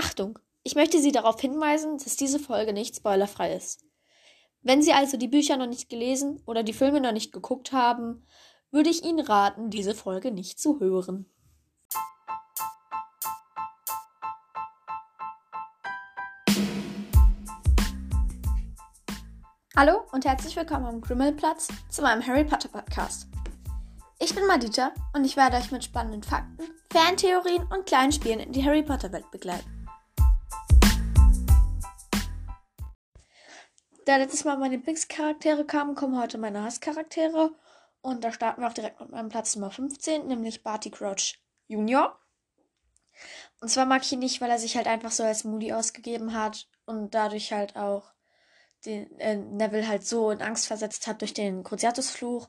Achtung! Ich möchte Sie darauf hinweisen, dass diese Folge nicht spoilerfrei ist. Wenn Sie also die Bücher noch nicht gelesen oder die Filme noch nicht geguckt haben, würde ich Ihnen raten, diese Folge nicht zu hören. Hallo und herzlich willkommen am Grimmelplatz zu meinem Harry Potter Podcast. Ich bin Madita und ich werde euch mit spannenden Fakten, Fantheorien und kleinen Spielen in die Harry Potter Welt begleiten. Da letztes Mal meine Lieblingscharaktere kamen, kommen heute meine Hasscharaktere. Und da starten wir auch direkt mit meinem Platz Nummer 15, nämlich Barty Crouch Jr. Und zwar mag ich ihn nicht, weil er sich halt einfach so als Moody ausgegeben hat und dadurch halt auch den äh, Neville halt so in Angst versetzt hat durch den Cruciatus-Fluch.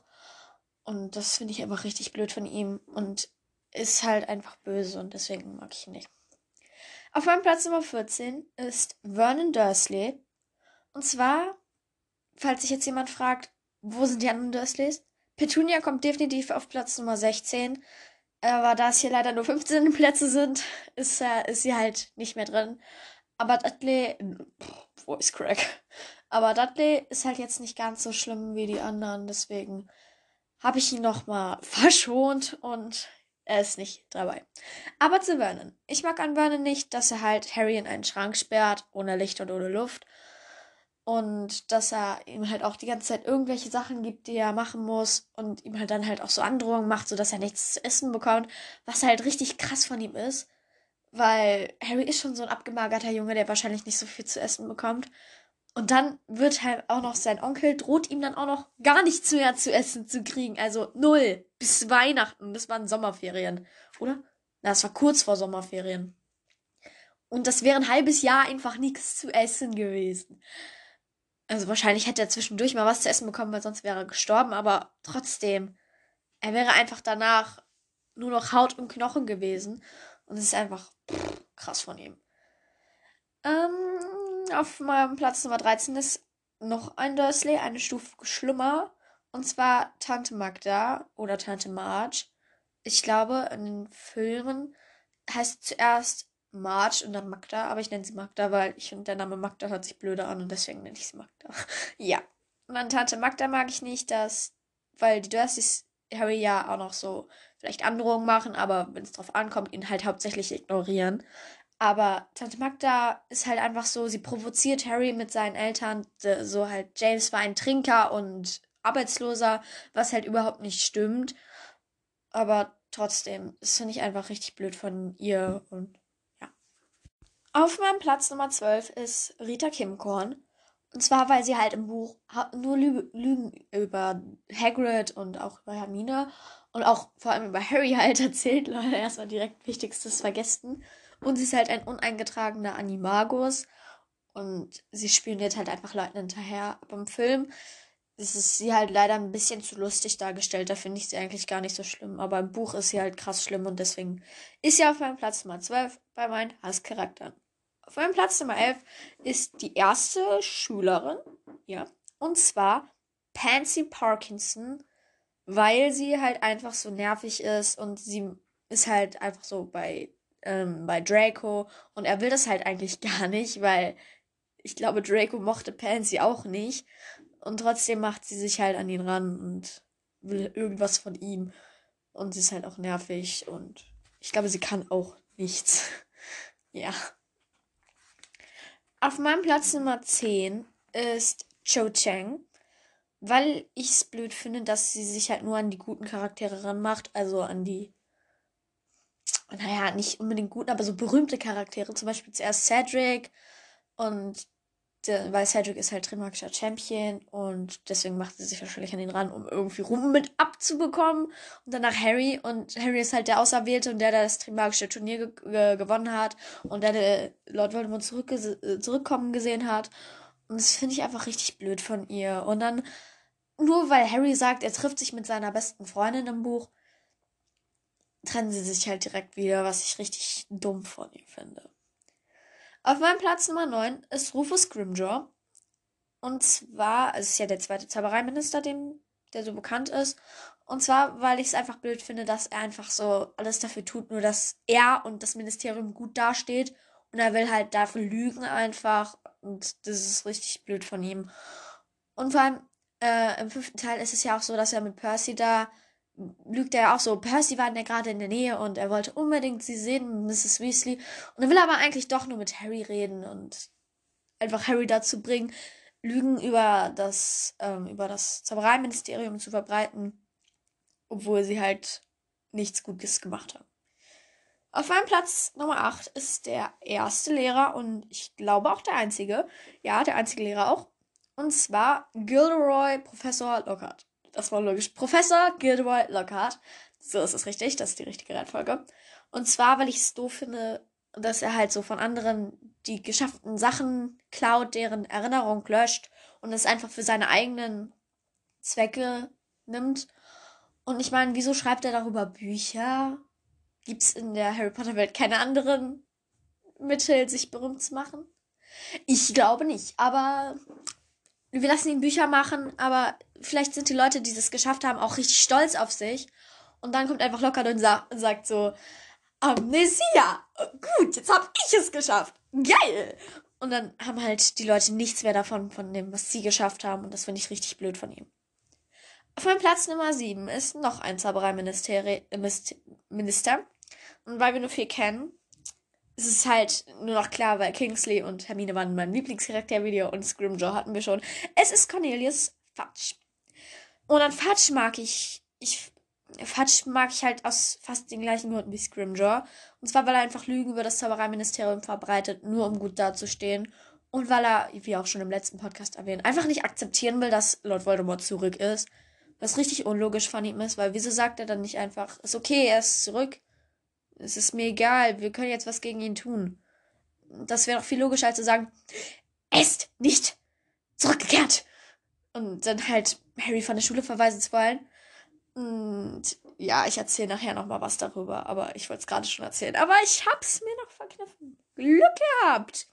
Und das finde ich einfach richtig blöd von ihm und ist halt einfach böse und deswegen mag ich ihn nicht. Auf meinem Platz Nummer 14 ist Vernon Dursley. Und zwar, falls sich jetzt jemand fragt, wo sind die anderen Dursleys? Petunia kommt definitiv auf Platz Nummer 16. Aber da es hier leider nur 15 Plätze sind, ist, äh, ist sie halt nicht mehr drin. Aber Dudley. Pff, Voice Crack. Aber Dudley ist halt jetzt nicht ganz so schlimm wie die anderen. Deswegen habe ich ihn nochmal verschont und er ist nicht dabei. Aber zu Vernon. Ich mag an Vernon nicht, dass er halt Harry in einen Schrank sperrt, ohne Licht und ohne Luft. Und dass er ihm halt auch die ganze Zeit irgendwelche Sachen gibt, die er machen muss und ihm halt dann halt auch so Androhungen macht, sodass er nichts zu essen bekommt, was halt richtig krass von ihm ist. Weil Harry ist schon so ein abgemagerter Junge, der wahrscheinlich nicht so viel zu essen bekommt. Und dann wird halt auch noch sein Onkel, droht ihm dann auch noch gar nichts mehr zu essen zu kriegen. Also null. Bis Weihnachten. Das waren Sommerferien. Oder? Na, es war kurz vor Sommerferien. Und das wäre ein halbes Jahr einfach nichts zu essen gewesen. Also wahrscheinlich hätte er zwischendurch mal was zu essen bekommen, weil sonst wäre er gestorben, aber trotzdem, er wäre einfach danach nur noch Haut und Knochen gewesen. Und es ist einfach pff, krass von ihm. Ähm, auf meinem Platz Nummer 13 ist noch ein Dursley, eine Stufe schlimmer. Und zwar Tante Magda oder Tante Marge. Ich glaube, in den Filmen heißt zuerst Marge und dann Magda, aber ich nenne sie Magda, weil ich finde, der Name Magda hört sich blöder an und deswegen nenne ich sie Magda. ja. Dann Tante Magda mag ich nicht, dass, weil die Dursleys Harry ja auch noch so vielleicht Androhungen machen, aber wenn es drauf ankommt, ihn halt hauptsächlich ignorieren. Aber Tante Magda ist halt einfach so, sie provoziert Harry mit seinen Eltern, so halt, James war ein Trinker und Arbeitsloser, was halt überhaupt nicht stimmt. Aber trotzdem, das finde ich einfach richtig blöd von ihr und auf meinem Platz Nummer 12 ist Rita Kimkorn. Und zwar, weil sie halt im Buch nur Lü Lügen über Hagrid und auch über Hermine und auch vor allem über Harry halt erzählt. Leute, erstmal direkt Wichtigstes vergessen. Und sie ist halt ein uneingetragener Animagus. Und sie spioniert halt einfach Leuten hinterher. Aber im Film ist es sie halt leider ein bisschen zu lustig dargestellt. Da finde ich sie eigentlich gar nicht so schlimm. Aber im Buch ist sie halt krass schlimm und deswegen ist sie auf meinem Platz Nummer 12 bei meinen Hasscharakteren. Auf meinem Platz Nummer 11 ist die erste Schülerin, ja, und zwar Pansy Parkinson, weil sie halt einfach so nervig ist und sie ist halt einfach so bei, ähm, bei Draco und er will das halt eigentlich gar nicht, weil ich glaube, Draco mochte Pansy auch nicht. Und trotzdem macht sie sich halt an ihn ran und will irgendwas von ihm. Und sie ist halt auch nervig und ich glaube, sie kann auch nichts. ja. Auf meinem Platz Nummer 10 ist Cho Chang, weil ich es blöd finde, dass sie sich halt nur an die guten Charaktere ranmacht, also an die, naja, nicht unbedingt guten, aber so berühmte Charaktere, zum Beispiel zuerst Cedric und weil Cedric ist halt Trimagischer Champion und deswegen macht sie sich wahrscheinlich an ihn ran, um irgendwie Ruhm mit abzubekommen. Und danach Harry und Harry ist halt der Auserwählte und der, der das Trimagische Turnier ge ge gewonnen hat und der, der Lord Voldemort zurückkommen gesehen hat. Und das finde ich einfach richtig blöd von ihr. Und dann, nur weil Harry sagt, er trifft sich mit seiner besten Freundin im Buch, trennen sie sich halt direkt wieder, was ich richtig dumm von ihr finde. Auf meinem Platz Nummer 9 ist Rufus Grimjaw. Und zwar, es ist ja der zweite Zaubereiminister, dem, der so bekannt ist. Und zwar, weil ich es einfach blöd finde, dass er einfach so alles dafür tut, nur dass er und das Ministerium gut dasteht Und er will halt dafür lügen einfach. Und das ist richtig blöd von ihm. Und vor allem äh, im fünften Teil ist es ja auch so, dass er mit Percy da lügt er auch so. Percy war ja gerade in der Nähe und er wollte unbedingt sie sehen, Mrs. Weasley. Und er will aber eigentlich doch nur mit Harry reden und einfach Harry dazu bringen, Lügen über das, ähm, über das Zaubereiministerium zu verbreiten, obwohl sie halt nichts Gutes gemacht haben. Auf meinem Platz Nummer 8 ist der erste Lehrer und ich glaube auch der einzige. Ja, der einzige Lehrer auch. Und zwar Gilderoy Professor Lockhart. Das war logisch. Professor Gilderoy Lockhart. So ist es richtig, das ist die richtige Reihenfolge. Und zwar, weil ich es doof finde, dass er halt so von anderen die geschafften Sachen klaut, deren Erinnerung löscht und es einfach für seine eigenen Zwecke nimmt. Und ich meine, wieso schreibt er darüber Bücher? Gibt es in der Harry Potter Welt keine anderen Mittel, sich berühmt zu machen? Ich glaube nicht, aber wir lassen ihn Bücher machen, aber vielleicht sind die Leute, die das geschafft haben, auch richtig stolz auf sich. Und dann kommt einfach locker und sa sagt so, Amnesia, gut, jetzt hab ich es geschafft. Geil! Und dann haben halt die Leute nichts mehr davon, von dem, was sie geschafft haben. Und das finde ich richtig blöd von ihm. Auf meinem Platz Nummer 7 ist noch ein Zaubereiminister. Und weil wir nur vier kennen, ist es halt nur noch klar, weil Kingsley und Hermine waren mein Lieblingscharaktervideo und Scrimgeour hatten wir schon. Es ist Cornelius Fudge. Und an Fudge mag ich, ich, Fudge mag ich halt aus fast den gleichen Gründen wie Scrimgeour. Und zwar, weil er einfach Lügen über das Zaubereiministerium verbreitet, nur um gut dazustehen. Und weil er, wie auch schon im letzten Podcast erwähnt, einfach nicht akzeptieren will, dass Lord Voldemort zurück ist. Was richtig unlogisch von ihm ist, weil wieso sagt er dann nicht einfach, ist okay, er ist zurück. Es ist mir egal, wir können jetzt was gegen ihn tun. Das wäre doch viel logischer, als zu sagen, er ist nicht zurückgekehrt. Und dann halt Harry von der Schule verweisen zu wollen. Und ja, ich erzähle nachher nochmal was darüber, aber ich wollte es gerade schon erzählen. Aber ich hab's mir noch verkniffen. Glück gehabt.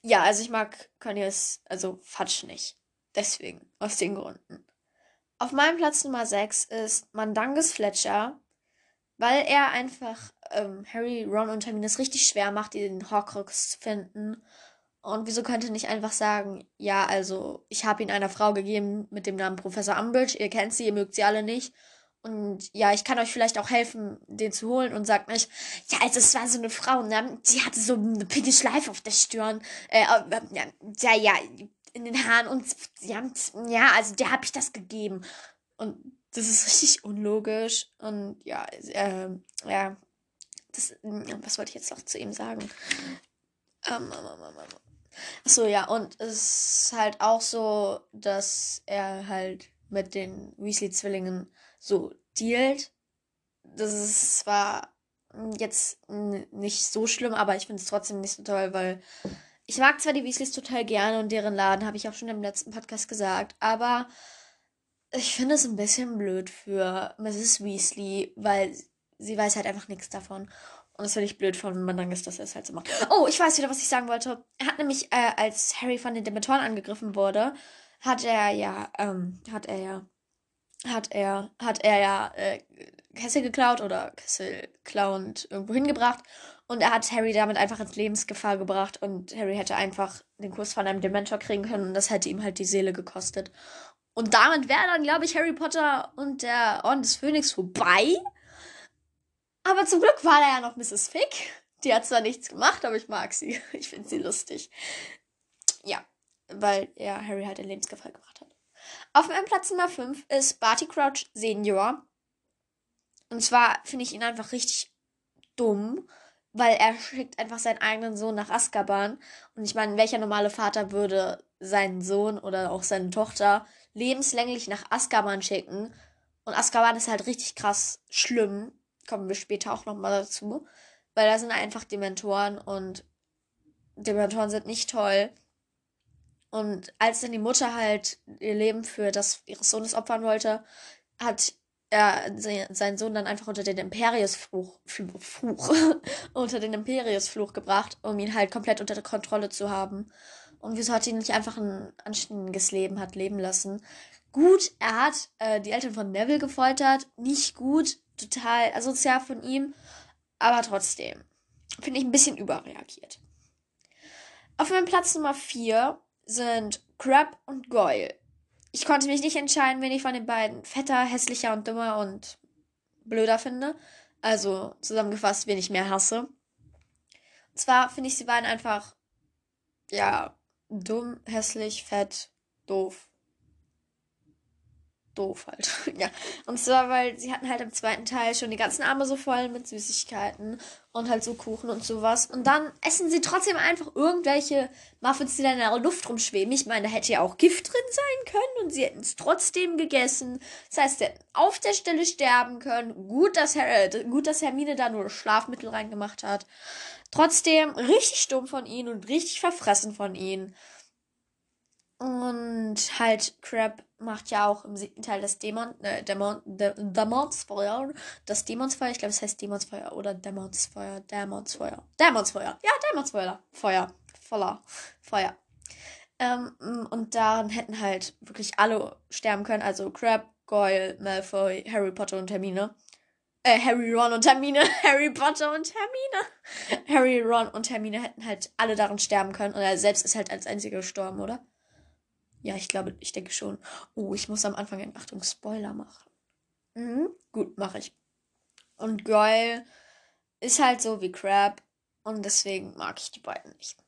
Ja, also ich mag Cornelius, also Fatsch nicht. Deswegen, aus den Gründen. Auf meinem Platz Nummer 6 ist Mandangus Fletcher, weil er einfach ähm, Harry, Ron und Hermine es richtig schwer macht, den Horcrux zu finden. Und wieso könnte nicht einfach sagen, ja, also ich habe ihn einer Frau gegeben mit dem Namen Professor Umbridge, ihr kennt sie, ihr mögt sie alle nicht. Und ja, ich kann euch vielleicht auch helfen, den zu holen und sagt nicht, ja, also es war so eine Frau, ne? Die hatte so eine pinke Schleife auf der Stirn. Äh, äh, ja, ja, in den Haaren und ja, ja also der habe ich das gegeben. Und das ist richtig unlogisch. Und ja, äh, ja, das, was wollte ich jetzt noch zu ihm sagen? Ähm, Achso, ja, und es ist halt auch so, dass er halt mit den Weasley-Zwillingen so dealt. Das ist zwar jetzt nicht so schlimm, aber ich finde es trotzdem nicht so toll, weil ich mag zwar die Weasleys total gerne und deren Laden, habe ich auch schon im letzten Podcast gesagt, aber ich finde es ein bisschen blöd für Mrs. Weasley, weil sie weiß halt einfach nichts davon. Und das finde ich blöd von Mandangis, dass er es halt so macht. Oh, ich weiß wieder, was ich sagen wollte. Er hat nämlich, äh, als Harry von den Dementoren angegriffen wurde, hat er ja, ähm, hat er ja, hat er, hat er ja äh, Kessel geklaut oder Kessel klauend irgendwo hingebracht. Und er hat Harry damit einfach ins Lebensgefahr gebracht und Harry hätte einfach den Kurs von einem Dementor kriegen können und das hätte ihm halt die Seele gekostet. Und damit wäre dann, glaube ich, Harry Potter und der Orden des Phönix vorbei. Aber zum Glück war da ja noch Mrs. Fick. Die hat zwar nichts gemacht, aber ich mag sie. Ich finde sie lustig. Ja, weil er Harry halt in Lebensgefahr gebracht hat. Auf meinem Platz Nummer 5 ist Barty Crouch Senior. Und zwar finde ich ihn einfach richtig dumm, weil er schickt einfach seinen eigenen Sohn nach Azkaban. Und ich meine, welcher normale Vater würde seinen Sohn oder auch seine Tochter lebenslänglich nach Azkaban schicken. Und Azkaban ist halt richtig krass schlimm. Kommen wir später auch nochmal dazu. Weil da sind einfach Dementoren und Dementoren sind nicht toll. Und als dann die Mutter halt ihr Leben für das ihres Sohnes opfern wollte, hat er seinen Sohn dann einfach unter den Imperiusfluch Fluch, unter den Imperiusfluch gebracht, um ihn halt komplett unter der Kontrolle zu haben. Und wieso hat ihn nicht einfach ein anständiges Leben hat leben lassen? Gut, er hat äh, die Eltern von Neville gefoltert. Nicht gut, total asozial von ihm. Aber trotzdem. finde ich ein bisschen überreagiert. Auf meinem Platz Nummer 4 sind Crab und Goyle. Ich konnte mich nicht entscheiden, wen ich von den beiden fetter, hässlicher und dümmer und blöder finde. Also zusammengefasst, wen ich mehr hasse. Und zwar finde ich sie beiden einfach, ja, dumm, hässlich, fett, doof doof halt. ja. Und zwar, weil sie hatten halt im zweiten Teil schon die ganzen Arme so voll mit Süßigkeiten und halt so Kuchen und sowas. Und dann essen sie trotzdem einfach irgendwelche Muffins, die da in der Luft rumschweben. Ich meine, da hätte ja auch Gift drin sein können und sie hätten es trotzdem gegessen. Das heißt, sie hätten auf der Stelle sterben können. Gut, dass, Her gut, dass Hermine da nur Schlafmittel reingemacht hat. Trotzdem richtig stumm von ihnen und richtig verfressen von ihnen. Und halt, Crab macht ja auch im siebten Teil das Dämon, äh, Dämon, Dä Dämonsfeuer. Das Dämonsfeuer, ich glaube, es heißt Dämonsfeuer oder Dämonsfeuer, Dämonsfeuer. Dämonsfeuer, ja, Dämonsfeuer. Feuer. Voller Feuer. Ähm, und daran hätten halt wirklich alle sterben können. Also Crab, Goyle, Malfoy, Harry Potter und Hermine. Äh, Harry, Ron und Hermine. Harry Potter und Hermine. Harry, Ron und Hermine hätten halt alle daran sterben können. Und er selbst ist halt als einziger gestorben, oder? Ja, ich glaube, ich denke schon. Oh, ich muss am Anfang einen Achtung Spoiler machen. Mhm, gut, mache ich. Und Goyle ist halt so wie Crab und deswegen mag ich die beiden nicht.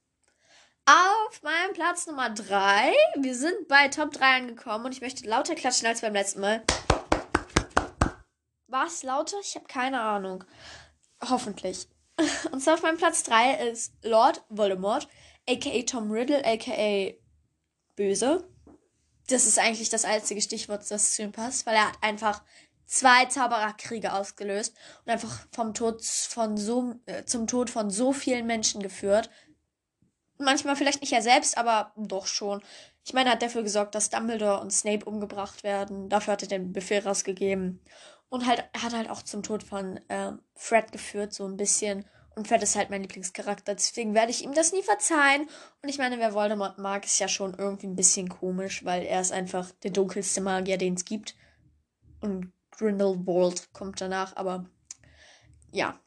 Auf meinem Platz Nummer 3. Wir sind bei Top 3 angekommen und ich möchte lauter klatschen als beim letzten Mal. Was lauter? Ich habe keine Ahnung. Hoffentlich. Und zwar auf meinem Platz 3 ist Lord Voldemort, aka Tom Riddle, aka böse. Das ist eigentlich das einzige Stichwort, das zu ihm passt, weil er hat einfach zwei Zaubererkriege ausgelöst und einfach vom Tod von so äh, zum Tod von so vielen Menschen geführt. Manchmal vielleicht nicht er selbst, aber doch schon. Ich meine, er hat dafür gesorgt, dass Dumbledore und Snape umgebracht werden. Dafür hat er den Befehl rausgegeben. Und halt, hat halt auch zum Tod von äh, Fred geführt, so ein bisschen. Und Fred ist halt mein Lieblingscharakter, deswegen werde ich ihm das nie verzeihen. Und ich meine, wer Voldemort mag, ist ja schon irgendwie ein bisschen komisch, weil er ist einfach der dunkelste Magier, den es gibt. Und Grindelwald kommt danach, aber ja.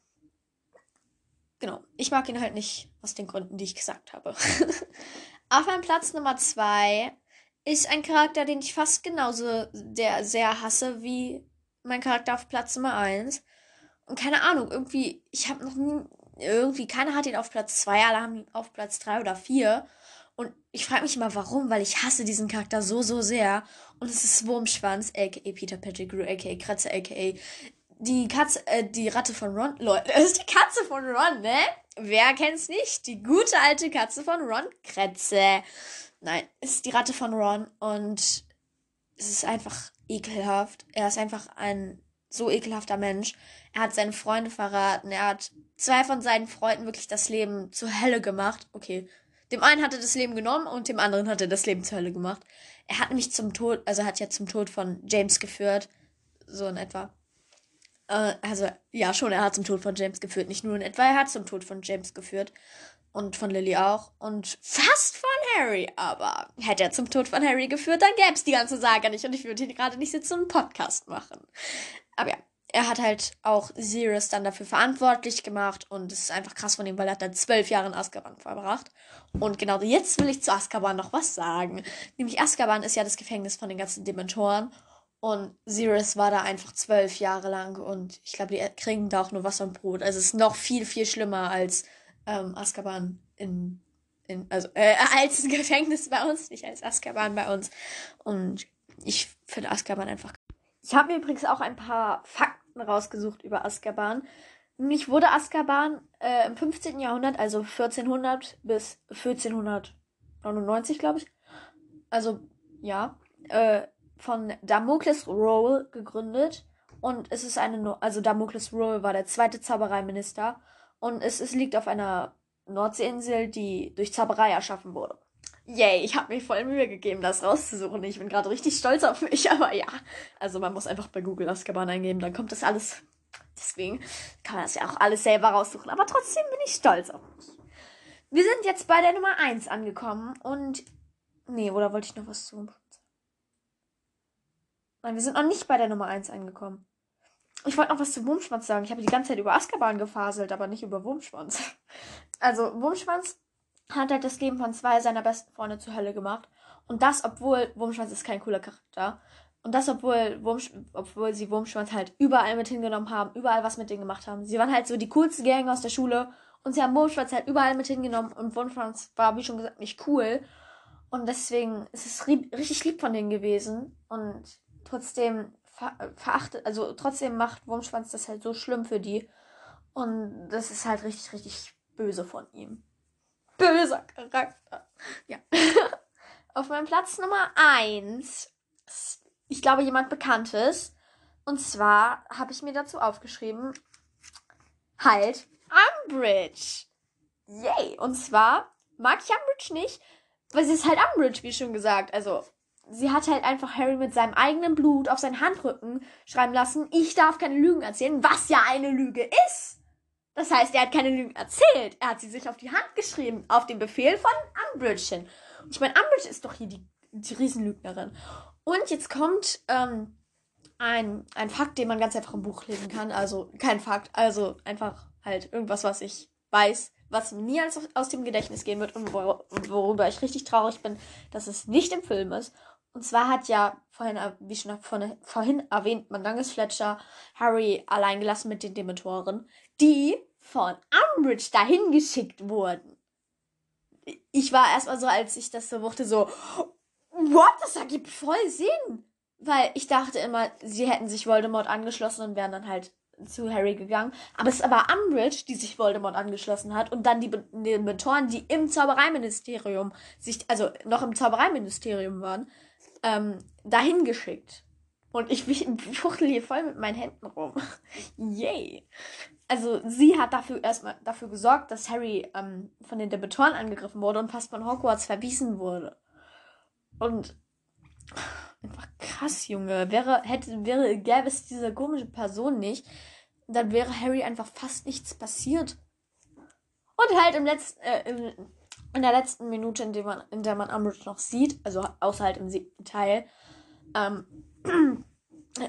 Genau. Ich mag ihn halt nicht aus den Gründen, die ich gesagt habe. Auf meinem Platz Nummer zwei ist ein Charakter, den ich fast genauso der sehr hasse wie mein Charakter auf Platz Nummer eins. Und keine Ahnung, irgendwie, ich habe noch nie, irgendwie, keiner hat ihn auf Platz 2, alle haben ihn auf Platz 3 oder 4. Und ich frage mich immer, warum, weil ich hasse diesen Charakter so, so sehr. Und es ist Wurmschwanz, aka Peter Pettigrew, aka Kratze, aka die Katze, äh, die Ratte von Ron. Leute, das ist die Katze von Ron, ne? Wer kennt's nicht? Die gute alte Katze von Ron Kretze. Nein, ist die Ratte von Ron und es ist einfach ekelhaft. Er ist einfach ein so ekelhafter Mensch. Er hat seine Freunde verraten. Er hat zwei von seinen Freunden wirklich das Leben zur Hölle gemacht. Okay. Dem einen hat er das Leben genommen und dem anderen hat er das Leben zur Hölle gemacht. Er hat mich zum Tod, also hat ja zum Tod von James geführt. So in etwa. Äh, also, ja, schon, er hat zum Tod von James geführt. Nicht nur in etwa, er hat zum Tod von James geführt. Und von Lily auch. Und fast von Harry. Aber hätte er zum Tod von Harry geführt, dann gäbe es die ganze Saga nicht. Und ich würde hier gerade nicht sitzen und einen Podcast machen. Aber ja, er hat halt auch Sirius dann dafür verantwortlich gemacht und es ist einfach krass von ihm, weil er hat dann zwölf Jahre in Azkaban verbracht. Und genau jetzt will ich zu Azkaban noch was sagen. Nämlich Azkaban ist ja das Gefängnis von den ganzen Dementoren und Sirius war da einfach zwölf Jahre lang und ich glaube, die kriegen da auch nur Wasser und Brot. Also es ist noch viel, viel schlimmer als ähm, Azkaban in, in also äh, als Gefängnis bei uns, nicht als Azkaban bei uns. Und ich finde Azkaban einfach ich habe mir übrigens auch ein paar Fakten rausgesucht über Azkaban. Nämlich wurde Azkaban äh, im 15. Jahrhundert, also 1400 bis 1499, glaube ich, also ja, äh, von Damocles Roll gegründet. Und es ist eine, also Damocles Roll war der zweite Zaubereiminister. Und es, es liegt auf einer Nordseeinsel, die durch Zauberei erschaffen wurde. Yay, ich habe mir voll Mühe gegeben, das rauszusuchen. Ich bin gerade richtig stolz auf mich, aber ja. Also man muss einfach bei Google Azkaban eingeben, dann kommt das alles. Deswegen kann man das ja auch alles selber raussuchen. Aber trotzdem bin ich stolz auf mich. Wir sind jetzt bei der Nummer 1 angekommen und. Nee, oder wollte ich noch was zu? Nein, wir sind noch nicht bei der Nummer 1 angekommen. Ich wollte noch was zu Wurmschwanz sagen. Ich habe die ganze Zeit über Azkaban gefaselt, aber nicht über Wurmschwanz. Also, Wurmschwanz hat halt das Leben von zwei seiner besten Freunde zur Hölle gemacht. Und das, obwohl Wurmschwanz ist kein cooler Charakter. Und das, obwohl, Wurmsch obwohl sie Wurmschwanz halt überall mit hingenommen haben, überall was mit denen gemacht haben. Sie waren halt so die coolste Gang aus der Schule und sie haben Wurmschwanz halt überall mit hingenommen und Wurmschwanz war, wie schon gesagt, nicht cool. Und deswegen ist es richtig lieb von denen gewesen. Und trotzdem ver verachtet, also trotzdem macht Wurmschwanz das halt so schlimm für die. Und das ist halt richtig, richtig böse von ihm. Böser Charakter. Ja. Auf meinem Platz Nummer 1 ich glaube, jemand Bekanntes. Und zwar habe ich mir dazu aufgeschrieben, halt Umbridge. Yay. Und zwar mag ich Umbridge nicht, weil sie ist halt Umbridge, wie schon gesagt. Also, sie hat halt einfach Harry mit seinem eigenen Blut auf seinen Handrücken schreiben lassen, ich darf keine Lügen erzählen, was ja eine Lüge ist. Das heißt, er hat keine Lügen erzählt. Er hat sie sich auf die Hand geschrieben, auf den Befehl von Umbridge hin. Und ich meine, Umbridge ist doch hier die, die Riesenlügnerin. Und jetzt kommt ähm, ein, ein Fakt, den man ganz einfach im Buch lesen kann. Also kein Fakt, also einfach halt irgendwas, was ich weiß, was mir nie aus, aus dem Gedächtnis gehen wird und wor worüber ich richtig traurig bin, dass es nicht im Film ist. Und zwar hat ja vorhin, wie schon von, vorhin erwähnt, Mandanges Fletcher Harry allein gelassen mit den Dementoren, die von Umbridge dahin geschickt wurden. Ich war erstmal so, als ich das so wuchte, so, What? Das ergibt voll Sinn. Weil ich dachte immer, sie hätten sich Voldemort angeschlossen und wären dann halt zu Harry gegangen. Aber es war Umbridge, die sich Voldemort angeschlossen hat und dann die, die Mentoren, die im Zaubereiministerium sich, also noch im Zaubereiministerium waren, ähm, dahin geschickt. Und ich, fuchtel hier voll mit meinen Händen rum. Yay. Also sie hat dafür erstmal dafür gesorgt, dass Harry ähm, von den Dementoren angegriffen wurde und fast von Hogwarts verwiesen wurde. Und einfach krass, Junge. Wäre, hätte, wäre, gäbe es diese komische Person nicht, dann wäre Harry einfach fast nichts passiert. Und halt im letzten, äh, im, in der letzten Minute, in der man, in der man Umbridge noch sieht, also außer halt im siebten Teil, ähm,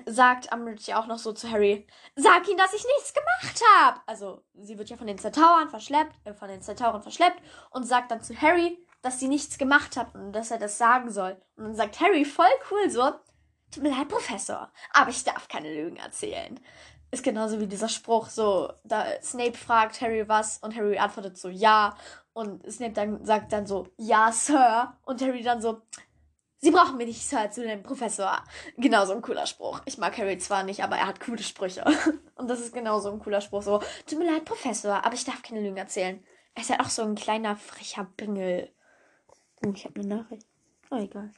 sagt Umbridge ja auch noch so zu Harry, sag ihm, dass ich nichts gemacht habe. Also, sie wird ja von den Zertauern verschleppt, äh, von den Zertauern verschleppt und sagt dann zu Harry, dass sie nichts gemacht hat und dass er das sagen soll. Und dann sagt Harry voll cool so, tut mir leid, Professor, aber ich darf keine Lügen erzählen. Ist genauso wie dieser Spruch, so, da Snape fragt Harry was und Harry antwortet so, ja. Und Snape dann sagt dann so, ja, Sir. Und Harry dann so, Sie brauchen mir nicht Sir zu nennen, Professor. Genauso ein cooler Spruch. Ich mag Harry zwar nicht, aber er hat coole Sprüche. Und das ist genauso ein cooler Spruch. So, tut mir leid, Professor, aber ich darf keine Lügen erzählen. Er ist halt auch so ein kleiner, frecher Bingel. Oh, ich habe eine Nachricht. Oh, egal.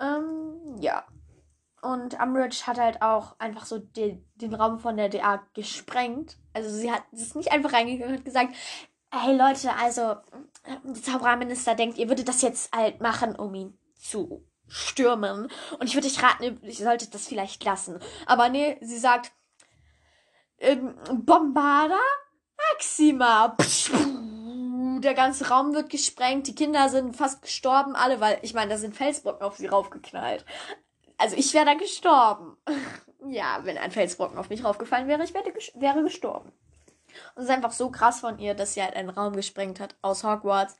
Ähm, ja. Und Umbridge hat halt auch einfach so den, den Raum von der DA gesprengt. Also sie hat ist nicht einfach reingegangen und hat gesagt, hey Leute, also der Zaubererminister denkt, ihr würdet das jetzt halt machen, um ihn zu stürmen. Und ich würde euch raten, ich sollte das vielleicht lassen. Aber nee, sie sagt, ähm, Bombarda Maxima. Psch, der ganze Raum wird gesprengt, die Kinder sind fast gestorben, alle, weil ich meine, da sind Felsbrocken auf sie raufgeknallt. Also ich wäre da gestorben. ja, wenn ein Felsbrocken auf mich raufgefallen wäre, ich wäre, wäre gestorben. Und es ist einfach so krass von ihr, dass sie halt einen Raum gesprengt hat aus Hogwarts,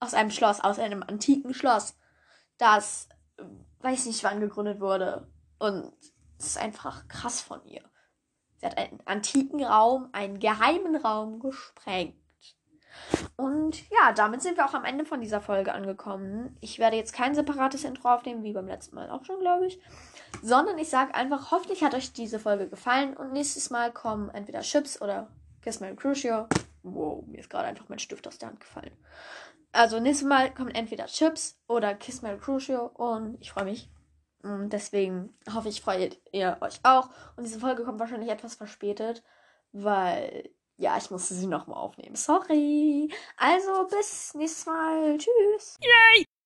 aus einem Schloss, aus einem antiken Schloss, das weiß nicht wann gegründet wurde. Und es ist einfach krass von ihr. Sie hat einen antiken Raum, einen geheimen Raum gesprengt. Und ja, damit sind wir auch am Ende von dieser Folge angekommen. Ich werde jetzt kein separates Intro aufnehmen, wie beim letzten Mal auch schon, glaube ich. Sondern ich sage einfach, hoffentlich hat euch diese Folge gefallen. Und nächstes Mal kommen entweder Chips oder Kiss My Crucio. Wow, mir ist gerade einfach mein Stift aus der Hand gefallen. Also nächstes Mal kommen entweder Chips oder Kiss My Crucio. Und ich freue mich. Und deswegen hoffe ich, freut ihr euch auch. Und diese Folge kommt wahrscheinlich etwas verspätet, weil ja, ich musste sie nochmal aufnehmen. Sorry. Also bis nächstes Mal. Tschüss. Yay!